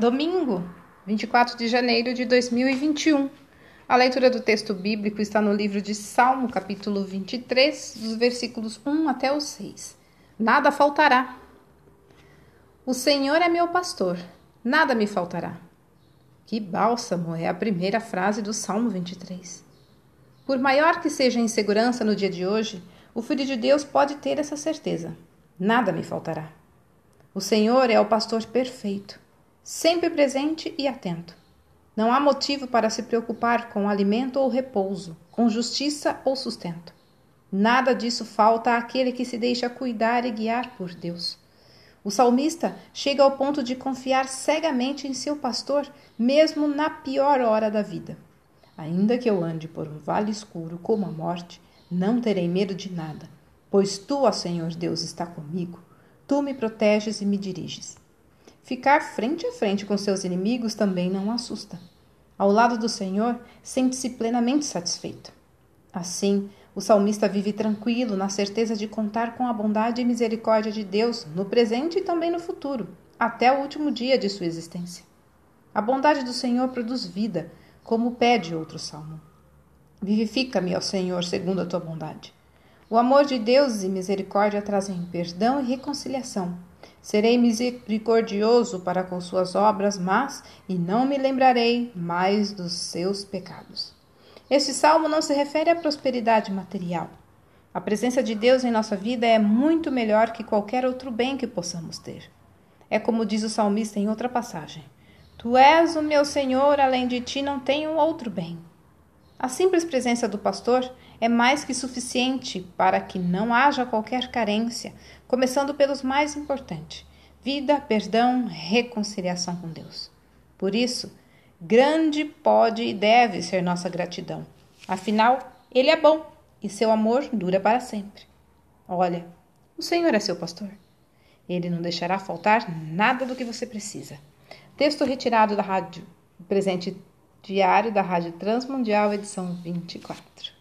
Domingo, 24 de janeiro de 2021. A leitura do texto bíblico está no livro de Salmo, capítulo 23, dos versículos 1 até o 6. Nada faltará. O Senhor é meu pastor, nada me faltará. Que bálsamo é a primeira frase do Salmo 23. Por maior que seja a insegurança no dia de hoje, o filho de Deus pode ter essa certeza: nada me faltará. O Senhor é o pastor perfeito sempre presente e atento. Não há motivo para se preocupar com alimento ou repouso, com justiça ou sustento. Nada disso falta àquele que se deixa cuidar e guiar por Deus. O salmista chega ao ponto de confiar cegamente em seu pastor, mesmo na pior hora da vida. Ainda que eu ande por um vale escuro como a morte, não terei medo de nada, pois tu, ó Senhor Deus, está comigo. Tu me proteges e me diriges. Ficar frente a frente com seus inimigos também não assusta. Ao lado do Senhor, sente-se plenamente satisfeito. Assim, o salmista vive tranquilo, na certeza de contar com a bondade e misericórdia de Deus no presente e também no futuro, até o último dia de sua existência. A bondade do Senhor produz vida, como pede outro salmo. Vivifica-me, ó Senhor, segundo a tua bondade. O amor de Deus e misericórdia trazem perdão e reconciliação Serei misericordioso para com suas obras, mas e não me lembrarei mais dos seus pecados. Este salmo não se refere à prosperidade material. A presença de Deus em nossa vida é muito melhor que qualquer outro bem que possamos ter. É como diz o salmista em outra passagem: Tu és o meu Senhor, além de ti não tenho outro bem. A simples presença do pastor é mais que suficiente para que não haja qualquer carência, começando pelos mais importantes: vida, perdão, reconciliação com Deus. Por isso, grande pode e deve ser nossa gratidão. Afinal, Ele é bom e seu amor dura para sempre. Olha, o Senhor é seu pastor. Ele não deixará faltar nada do que você precisa. Texto retirado da rádio presente Diário da Rádio Transmundial, edição 24.